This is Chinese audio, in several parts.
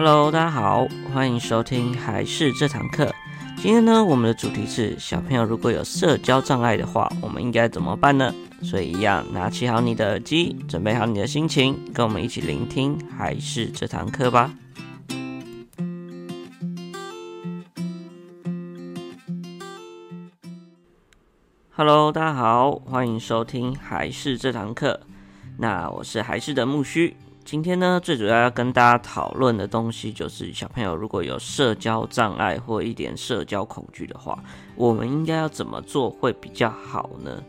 Hello，大家好，欢迎收听还是这堂课。今天呢，我们的主题是小朋友如果有社交障碍的话，我们应该怎么办呢？所以一样，拿起好你的耳机，准备好你的心情，跟我们一起聆听还是这堂课吧。Hello，大家好，欢迎收听还是这堂课。那我是还是的木须。今天呢，最主要要跟大家讨论的东西就是小朋友如果有社交障碍或一点社交恐惧的话，我们应该要怎么做会比较好呢？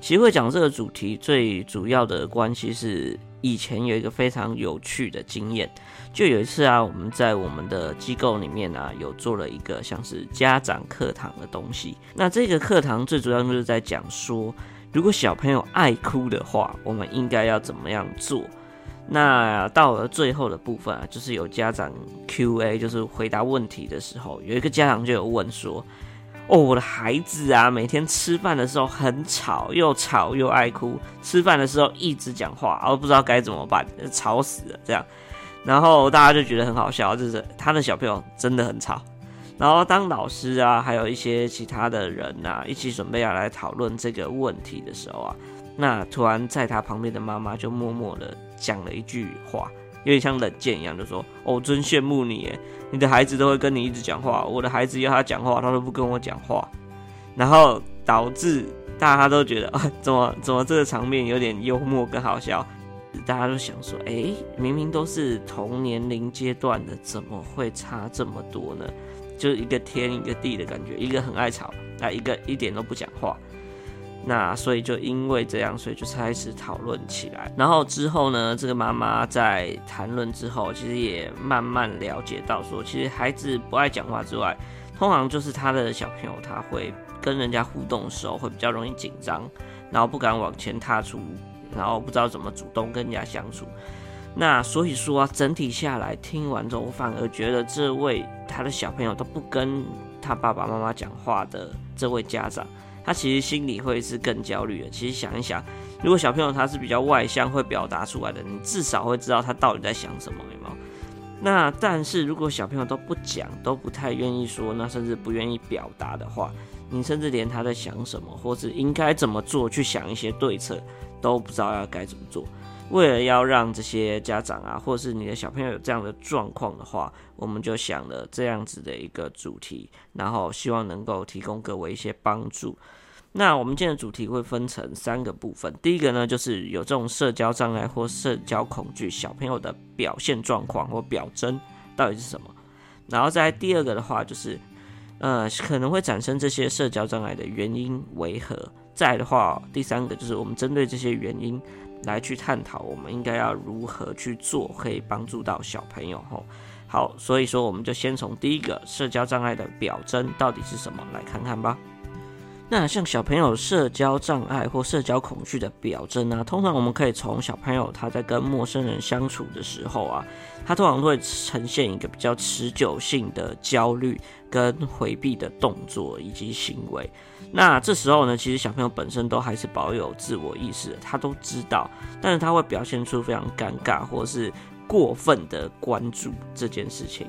其实会讲这个主题最主要的关系是以前有一个非常有趣的经验，就有一次啊，我们在我们的机构里面啊，有做了一个像是家长课堂的东西。那这个课堂最主要就是在讲说，如果小朋友爱哭的话，我们应该要怎么样做？那到了最后的部分啊，就是有家长 Q&A，就是回答问题的时候，有一个家长就有问说：“哦，我的孩子啊，每天吃饭的时候很吵，又吵又爱哭，吃饭的时候一直讲话，我不知道该怎么办，吵死了。”这样，然后大家就觉得很好笑，就是他的小朋友真的很吵。然后当老师啊，还有一些其他的人啊，一起准备要来讨论这个问题的时候啊。那突然在他旁边的妈妈就默默的讲了一句话，有点像冷箭一样，就说：“哦，真羡慕你，你的孩子都会跟你一直讲话，我的孩子要他讲话，他都不跟我讲话。”然后导致大家都觉得啊，怎么怎么这个场面有点幽默跟好笑，大家都想说：“诶，明明都是同年龄阶段的，怎么会差这么多呢？”就是一个天一个地的感觉，一个很爱吵，啊，一个一点都不讲话。那所以就因为这样，所以就开始讨论起来。然后之后呢，这个妈妈在谈论之后，其实也慢慢了解到说，其实孩子不爱讲话之外，通常就是他的小朋友他会跟人家互动的时候会比较容易紧张，然后不敢往前踏出，然后不知道怎么主动跟人家相处。那所以说啊，整体下来听完之后，我反而觉得这位他的小朋友都不跟他爸爸妈妈讲话的这位家长。他其实心里会是更焦虑的。其实想一想，如果小朋友他是比较外向、会表达出来的，你至少会知道他到底在想什么，有没有？那但是如果小朋友都不讲，都不太愿意说，那甚至不愿意表达的话，你甚至连他在想什么，或是应该怎么做，去想一些对策，都不知道要该怎么做。为了要让这些家长啊，或是你的小朋友有这样的状况的话，我们就想了这样子的一个主题，然后希望能够提供各位一些帮助。那我们今天的主题会分成三个部分，第一个呢，就是有这种社交障碍或社交恐惧小朋友的表现状况或表征到底是什么，然后再第二个的话就是，呃，可能会产生这些社交障碍的原因为何，再的话，第三个就是我们针对这些原因。来去探讨，我们应该要如何去做，可以帮助到小朋友吼。好，所以说我们就先从第一个社交障碍的表征到底是什么来看看吧。那像小朋友社交障碍或社交恐惧的表征呢，通常我们可以从小朋友他在跟陌生人相处的时候啊，他通常会呈现一个比较持久性的焦虑跟回避的动作以及行为。那这时候呢，其实小朋友本身都还是保有自我意识，他都知道，但是他会表现出非常尴尬或是过分的关注这件事情。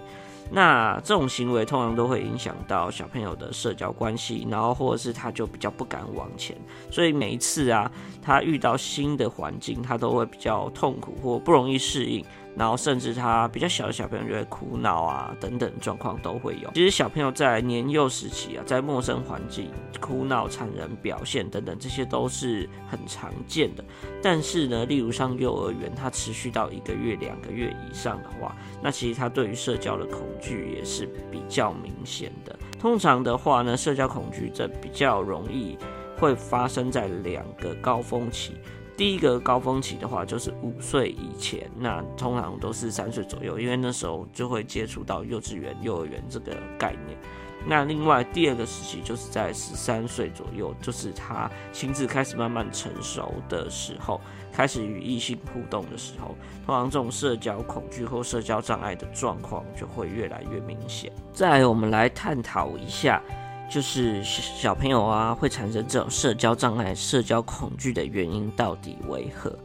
那这种行为通常都会影响到小朋友的社交关系，然后或者是他就比较不敢往前，所以每一次啊，他遇到新的环境，他都会比较痛苦或不容易适应。然后甚至他比较小的小朋友就会哭闹啊，等等状况都会有。其实小朋友在年幼时期啊，在陌生环境哭闹、残忍表现等等，这些都是很常见的。但是呢，例如上幼儿园，他持续到一个月、两个月以上的话，那其实他对于社交的恐惧也是比较明显的。通常的话呢，社交恐惧这比较容易会发生在两个高峰期。第一个高峰期的话，就是五岁以前，那通常都是三岁左右，因为那时候就会接触到幼稚园、幼儿园这个概念。那另外第二个时期，就是在十三岁左右，就是他心智开始慢慢成熟的时候，开始与异性互动的时候，通常这种社交恐惧或社交障碍的状况就会越来越明显。再来，我们来探讨一下。就是小朋友啊，会产生这种社交障碍、社交恐惧的原因到底为何？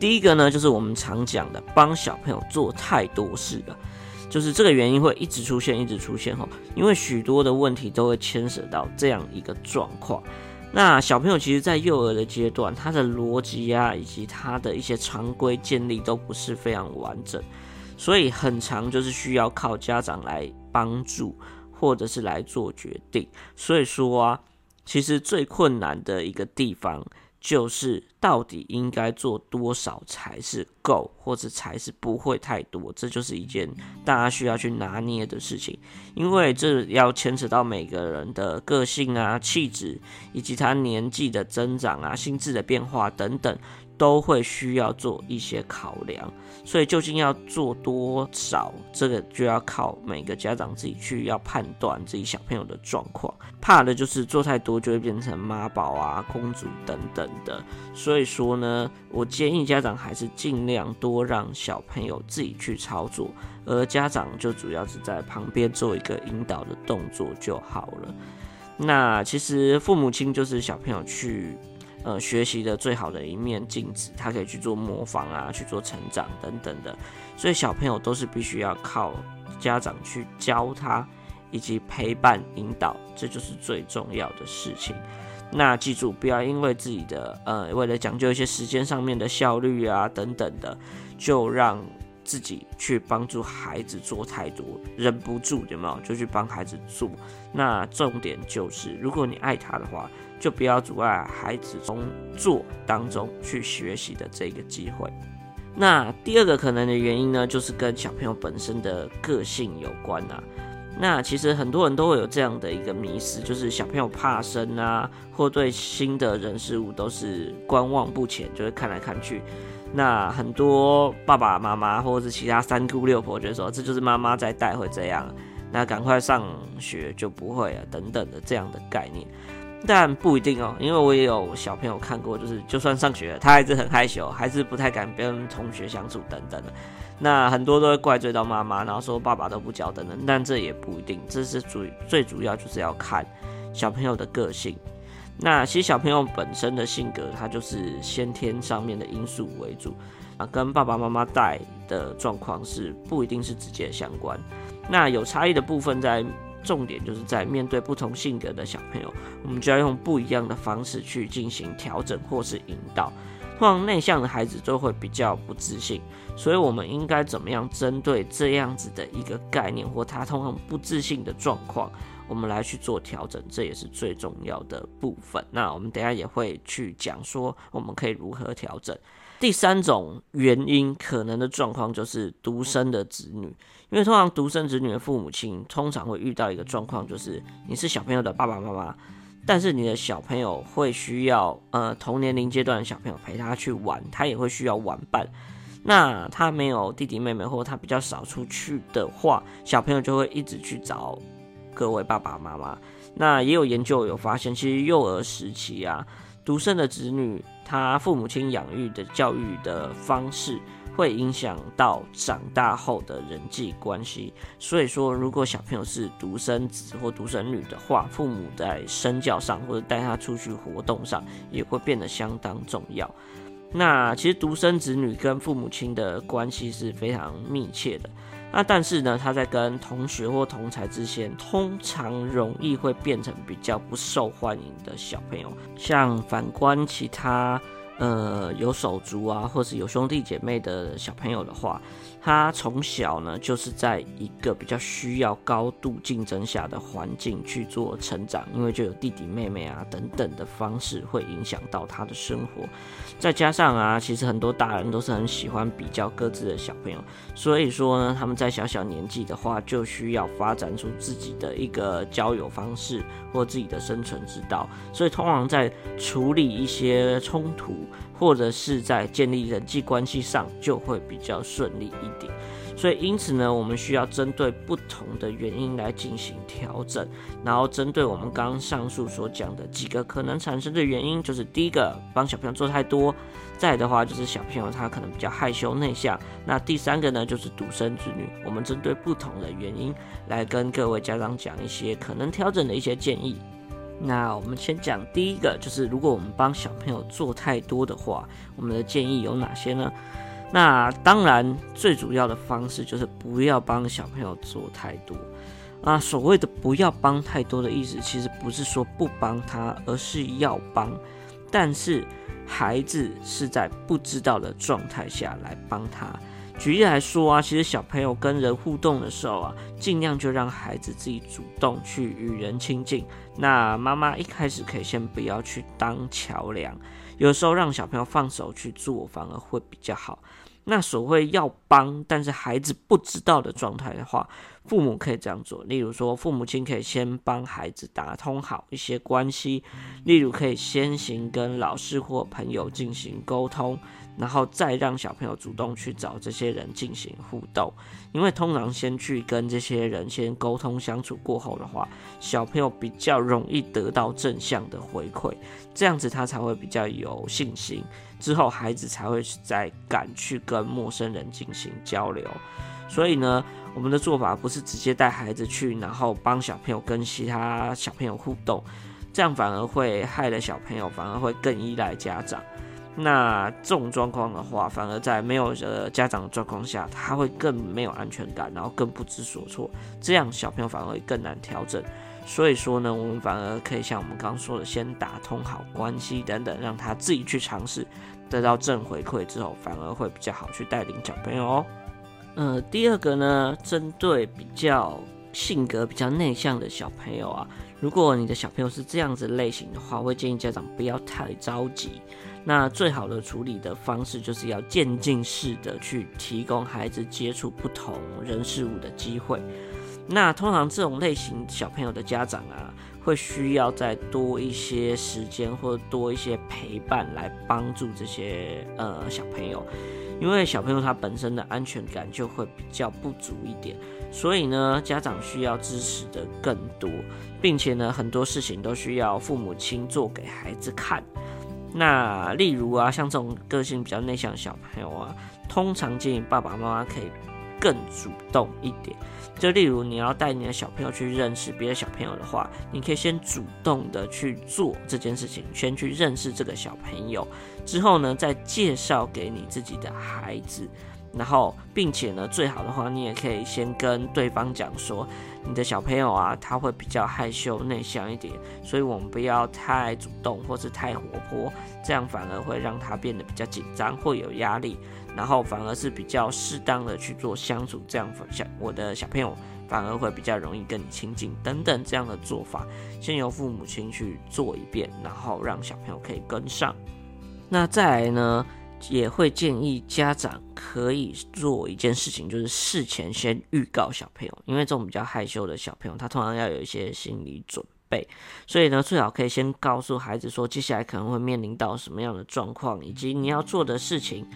第一个呢，就是我们常讲的帮小朋友做太多事了。就是这个原因会一直出现，一直出现哈，因为许多的问题都会牵涉到这样一个状况。那小朋友其实，在幼儿的阶段，他的逻辑啊，以及他的一些常规建立都不是非常完整，所以很长就是需要靠家长来帮助，或者是来做决定。所以说啊，其实最困难的一个地方。就是到底应该做多少才是够，或者才是不会太多，这就是一件大家需要去拿捏的事情，因为这要牵扯到每个人的个性啊、气质，以及他年纪的增长啊、心智的变化等等。都会需要做一些考量，所以究竟要做多少，这个就要靠每个家长自己去要判断自己小朋友的状况。怕的就是做太多就会变成妈宝啊、公主等等的。所所以说呢，我建议家长还是尽量多让小朋友自己去操作，而家长就主要是在旁边做一个引导的动作就好了。那其实父母亲就是小朋友去。呃，学习的最好的一面镜子，他可以去做模仿啊，去做成长等等的，所以小朋友都是必须要靠家长去教他，以及陪伴引导，这就是最重要的事情。那记住，不要因为自己的呃，为了讲究一些时间上面的效率啊等等的，就让自己去帮助孩子做太多，忍不住有没有？就去帮孩子做。那重点就是，如果你爱他的话。就不要阻碍孩子从做当中去学习的这个机会。那第二个可能的原因呢，就是跟小朋友本身的个性有关啊。那其实很多人都会有这样的一个迷思，就是小朋友怕生啊，或对新的人事物都是观望不前，就会看来看去。那很多爸爸妈妈或者是其他三姑六婆觉得说，这就是妈妈在带会这样，那赶快上学就不会啊，等等的这样的概念。但不一定哦，因为我也有小朋友看过，就是就算上学，他还是很害羞，还是不太敢跟同学相处等等的。那很多都会怪罪到妈妈，然后说爸爸都不教等等。但这也不一定，这是主最主要就是要看小朋友的个性。那其实小朋友本身的性格，它就是先天上面的因素为主啊，跟爸爸妈妈带的状况是不一定是直接相关。那有差异的部分在。重点就是在面对不同性格的小朋友，我们就要用不一样的方式去进行调整或是引导。通常内向的孩子都会比较不自信，所以我们应该怎么样针对这样子的一个概念或他通常不自信的状况，我们来去做调整，这也是最重要的部分。那我们等下也会去讲说我们可以如何调整。第三种原因可能的状况就是独生的子女，因为通常独生子女的父母亲通常会遇到一个状况，就是你是小朋友的爸爸妈妈，但是你的小朋友会需要呃同年龄阶段的小朋友陪他去玩，他也会需要玩伴。那他没有弟弟妹妹，或者他比较少出去的话，小朋友就会一直去找各位爸爸妈妈。那也有研究有发现，其实幼儿时期啊。独生的子女，他父母亲养育的教育的方式，会影响到长大后的人际关系。所以说，如果小朋友是独生子或独生女的话，父母在身教上或者带他出去活动上，也会变得相当重要。那其实独生子女跟父母亲的关系是非常密切的。那但是呢，他在跟同学或同侪之间，通常容易会变成比较不受欢迎的小朋友。像反观其他，呃，有手足啊，或是有兄弟姐妹的小朋友的话，他从小呢就是在一个比较需要高度竞争下的环境去做成长，因为就有弟弟妹妹啊等等的方式会影响到他的生活。再加上啊，其实很多大人都是很喜欢比较各自的小朋友，所以说呢，他们在小小年纪的话，就需要发展出自己的一个交友方式或自己的生存之道，所以通常在处理一些冲突。或者是在建立人际关系上就会比较顺利一点，所以因此呢，我们需要针对不同的原因来进行调整，然后针对我们刚上述所讲的几个可能产生的原因，就是第一个帮小朋友做太多，再的话就是小朋友他可能比较害羞内向，那第三个呢就是独生子女，我们针对不同的原因来跟各位家长讲一些可能调整的一些建议。那我们先讲第一个，就是如果我们帮小朋友做太多的话，我们的建议有哪些呢？那当然，最主要的方式就是不要帮小朋友做太多。啊，所谓的不要帮太多的意思，其实不是说不帮他，而是要帮，但是孩子是在不知道的状态下来帮他。举例来说啊，其实小朋友跟人互动的时候啊，尽量就让孩子自己主动去与人亲近。那妈妈一开始可以先不要去当桥梁，有时候让小朋友放手去做，反而会比较好。那所谓要帮，但是孩子不知道的状态的话，父母可以这样做。例如说，父母亲可以先帮孩子打通好一些关系，例如可以先行跟老师或朋友进行沟通。然后再让小朋友主动去找这些人进行互动，因为通常先去跟这些人先沟通相处过后的话，小朋友比较容易得到正向的回馈，这样子他才会比较有信心，之后孩子才会再敢去跟陌生人进行交流。所以呢，我们的做法不是直接带孩子去，然后帮小朋友跟其他小朋友互动，这样反而会害了小朋友，反而会更依赖家长。那这种状况的话，反而在没有呃家长的状况下，他会更没有安全感，然后更不知所措，这样小朋友反而会更难调整。所以说呢，我们反而可以像我们刚刚说的，先打通好关系等等，让他自己去尝试，得到正回馈之后，反而会比较好去带领小朋友哦。呃，第二个呢，针对比较性格比较内向的小朋友啊，如果你的小朋友是这样子类型的话，我会建议家长不要太着急。那最好的处理的方式，就是要渐进式的去提供孩子接触不同人事物的机会。那通常这种类型小朋友的家长啊，会需要再多一些时间或多一些陪伴来帮助这些呃小朋友，因为小朋友他本身的安全感就会比较不足一点，所以呢，家长需要支持的更多，并且呢，很多事情都需要父母亲做给孩子看。那例如啊，像这种个性比较内向的小朋友啊，通常建议爸爸妈妈可以更主动一点。就例如你要带你的小朋友去认识别的小朋友的话，你可以先主动的去做这件事情，先去认识这个小朋友，之后呢，再介绍给你自己的孩子。然后，并且呢，最好的话，你也可以先跟对方讲说，你的小朋友啊，他会比较害羞内向一点，所以我们不要太主动或是太活泼，这样反而会让他变得比较紧张会有压力。然后反而是比较适当的去做相处，这样小我的小朋友反而会比较容易跟你亲近等等这样的做法，先由父母亲去做一遍，然后让小朋友可以跟上。那再来呢？也会建议家长可以做一件事情，就是事前先预告小朋友，因为这种比较害羞的小朋友，他通常要有一些心理准备，所以呢，最好可以先告诉孩子说，接下来可能会面临到什么样的状况，以及你要做的事情。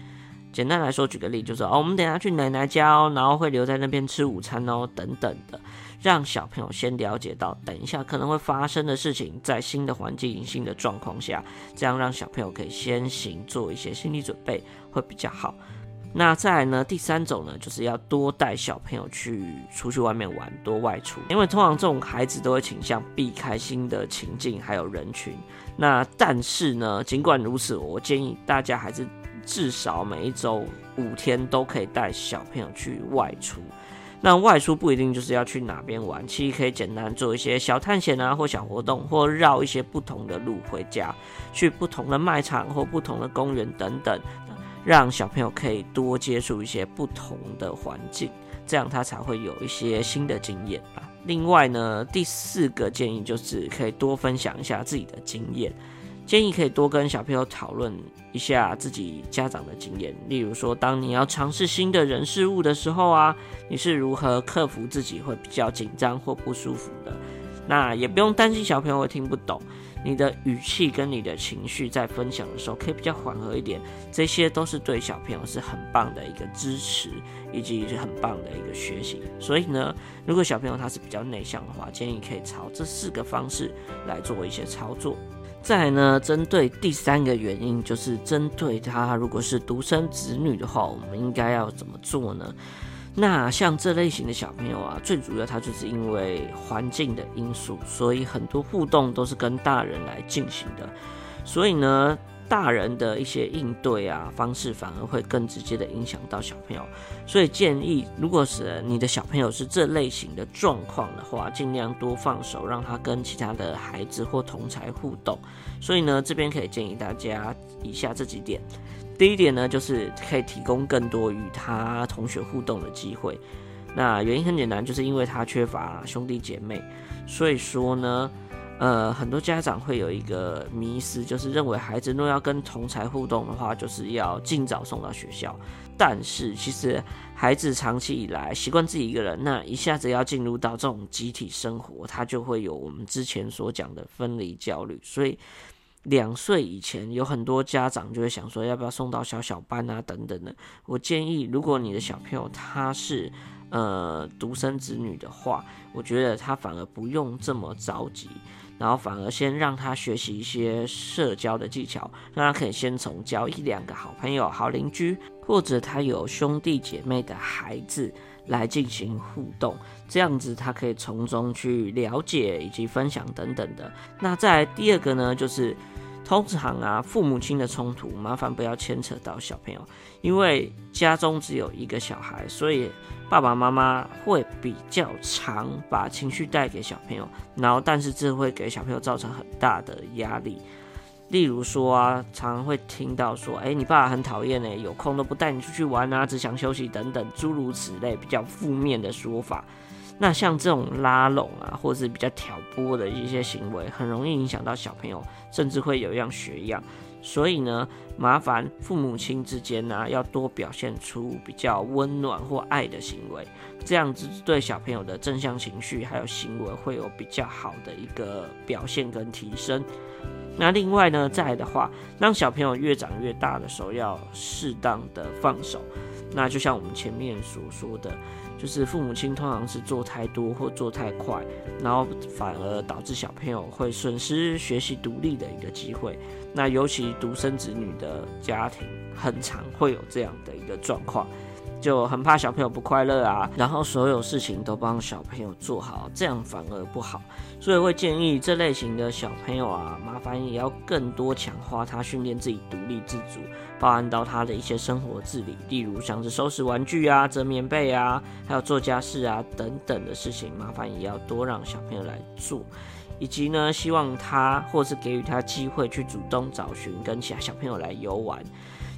简单来说，举个例，就是哦，我们等下去奶奶家哦，然后会留在那边吃午餐哦，等等的。让小朋友先了解到，等一下可能会发生的事情，在新的环境、新的状况下，这样让小朋友可以先行做一些心理准备，会比较好。那再来呢，第三种呢，就是要多带小朋友去出去外面玩，多外出，因为通常这种孩子都会倾向避开新的情境还有人群。那但是呢，尽管如此，我建议大家还是至少每一周五天都可以带小朋友去外出。那外出不一定就是要去哪边玩，其实可以简单做一些小探险啊，或小活动，或绕一些不同的路回家，去不同的卖场或不同的公园等等，让小朋友可以多接触一些不同的环境，这样他才会有一些新的经验啊。另外呢，第四个建议就是可以多分享一下自己的经验。建议可以多跟小朋友讨论一下自己家长的经验，例如说，当你要尝试新的人事物的时候啊，你是如何克服自己会比较紧张或不舒服的？那也不用担心小朋友会听不懂，你的语气跟你的情绪在分享的时候可以比较缓和一点，这些都是对小朋友是很棒的一个支持，以及是很棒的一个学习。所以呢，如果小朋友他是比较内向的话，建议可以朝这四个方式来做一些操作。再呢，针对第三个原因，就是针对他如果是独生子女的话，我们应该要怎么做呢？那像这类型的小朋友啊，最主要他就是因为环境的因素，所以很多互动都是跟大人来进行的。所以呢，大人的一些应对啊方式，反而会更直接的影响到小朋友。所以建议，如果是你的小朋友是这类型的状况的话，尽量多放手，让他跟其他的孩子或同才互动。所以呢，这边可以建议大家以下这几点。第一点呢，就是可以提供更多与他同学互动的机会。那原因很简单，就是因为他缺乏兄弟姐妹，所以说呢，呃，很多家长会有一个迷思，就是认为孩子若要跟同侪互动的话，就是要尽早送到学校。但是其实孩子长期以来习惯自己一个人，那一下子要进入到这种集体生活，他就会有我们之前所讲的分离焦虑。所以两岁以前，有很多家长就会想说，要不要送到小小班啊等等的。我建议，如果你的小朋友他是呃，独生子女的话，我觉得他反而不用这么着急，然后反而先让他学习一些社交的技巧，让他可以先从交一两个好朋友、好邻居，或者他有兄弟姐妹的孩子来进行互动，这样子他可以从中去了解以及分享等等的。那在第二个呢，就是。通常啊，父母亲的冲突，麻烦不要牵扯到小朋友，因为家中只有一个小孩，所以爸爸妈妈会比较常把情绪带给小朋友，然后但是这会给小朋友造成很大的压力。例如说啊，常常会听到说，哎，你爸爸很讨厌呢，有空都不带你出去玩啊，只想休息等等，诸如此类比较负面的说法。那像这种拉拢啊，或是比较挑拨的一些行为，很容易影响到小朋友，甚至会有样学样。所以呢，麻烦父母亲之间呢，要多表现出比较温暖或爱的行为，这样子对小朋友的正向情绪还有行为会有比较好的一个表现跟提升。那另外呢，再来的话，让小朋友越长越大的时候，要适当的放手。那就像我们前面所说的。就是父母亲通常是做太多或做太快，然后反而导致小朋友会损失学习独立的一个机会。那尤其独生子女的家庭，很常会有这样的一个状况。就很怕小朋友不快乐啊，然后所有事情都帮小朋友做好，这样反而不好。所以会建议这类型的小朋友啊，麻烦也要更多强化他训练自己独立自主，包含到他的一些生活自理，例如像是收拾玩具啊、折棉被啊，还有做家事啊等等的事情，麻烦也要多让小朋友来做，以及呢，希望他或是给予他机会去主动找寻跟其他小朋友来游玩。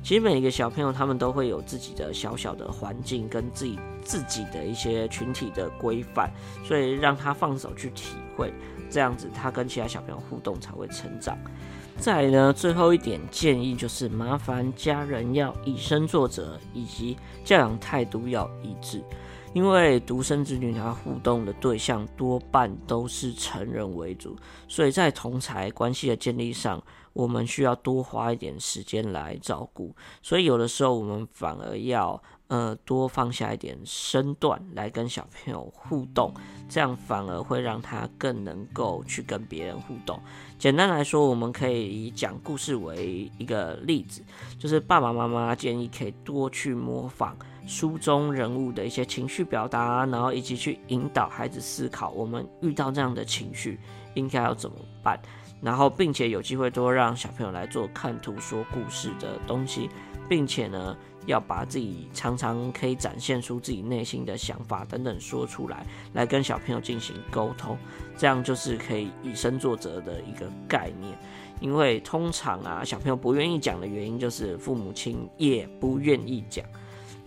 其实每一个小朋友他们都会有自己的小小的环境跟自己自己的一些群体的规范，所以让他放手去体会，这样子他跟其他小朋友互动才会成长。再呢，最后一点建议就是麻烦家人要以身作则，以及教养态度要一致。因为独生子女他互动的对象多半都是成人为主，所以在同侪关系的建立上，我们需要多花一点时间来照顾。所以有的时候我们反而要呃多放下一点身段来跟小朋友互动，这样反而会让他更能够去跟别人互动。简单来说，我们可以以讲故事为一个例子，就是爸爸妈妈建议可以多去模仿。书中人物的一些情绪表达，然后以及去引导孩子思考，我们遇到这样的情绪应该要怎么办，然后并且有机会多让小朋友来做看图说故事的东西，并且呢要把自己常常可以展现出自己内心的想法等等说出来，来跟小朋友进行沟通，这样就是可以以身作则的一个概念。因为通常啊小朋友不愿意讲的原因就是父母亲也不愿意讲。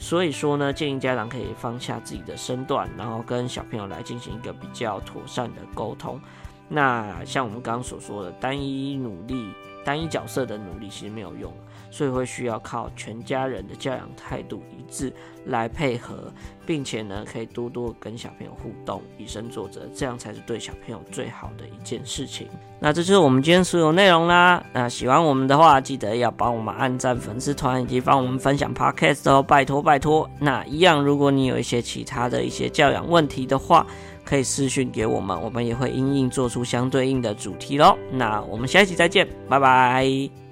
所以说呢，建议家长可以放下自己的身段，然后跟小朋友来进行一个比较妥善的沟通。那像我们刚刚所说的，单一努力、单一角色的努力其实没有用。所以会需要靠全家人的教养态度一致来配合，并且呢，可以多多跟小朋友互动，以身作则，这样才是对小朋友最好的一件事情。那这就是我们今天所有内容啦。那喜欢我们的话，记得要帮我们按赞粉丝团，以及帮我们分享 Podcast 哦，拜托拜托。那一样，如果你有一些其他的一些教养问题的话，可以私讯给我们，我们也会因应做出相对应的主题喽。那我们下一期再见，拜拜。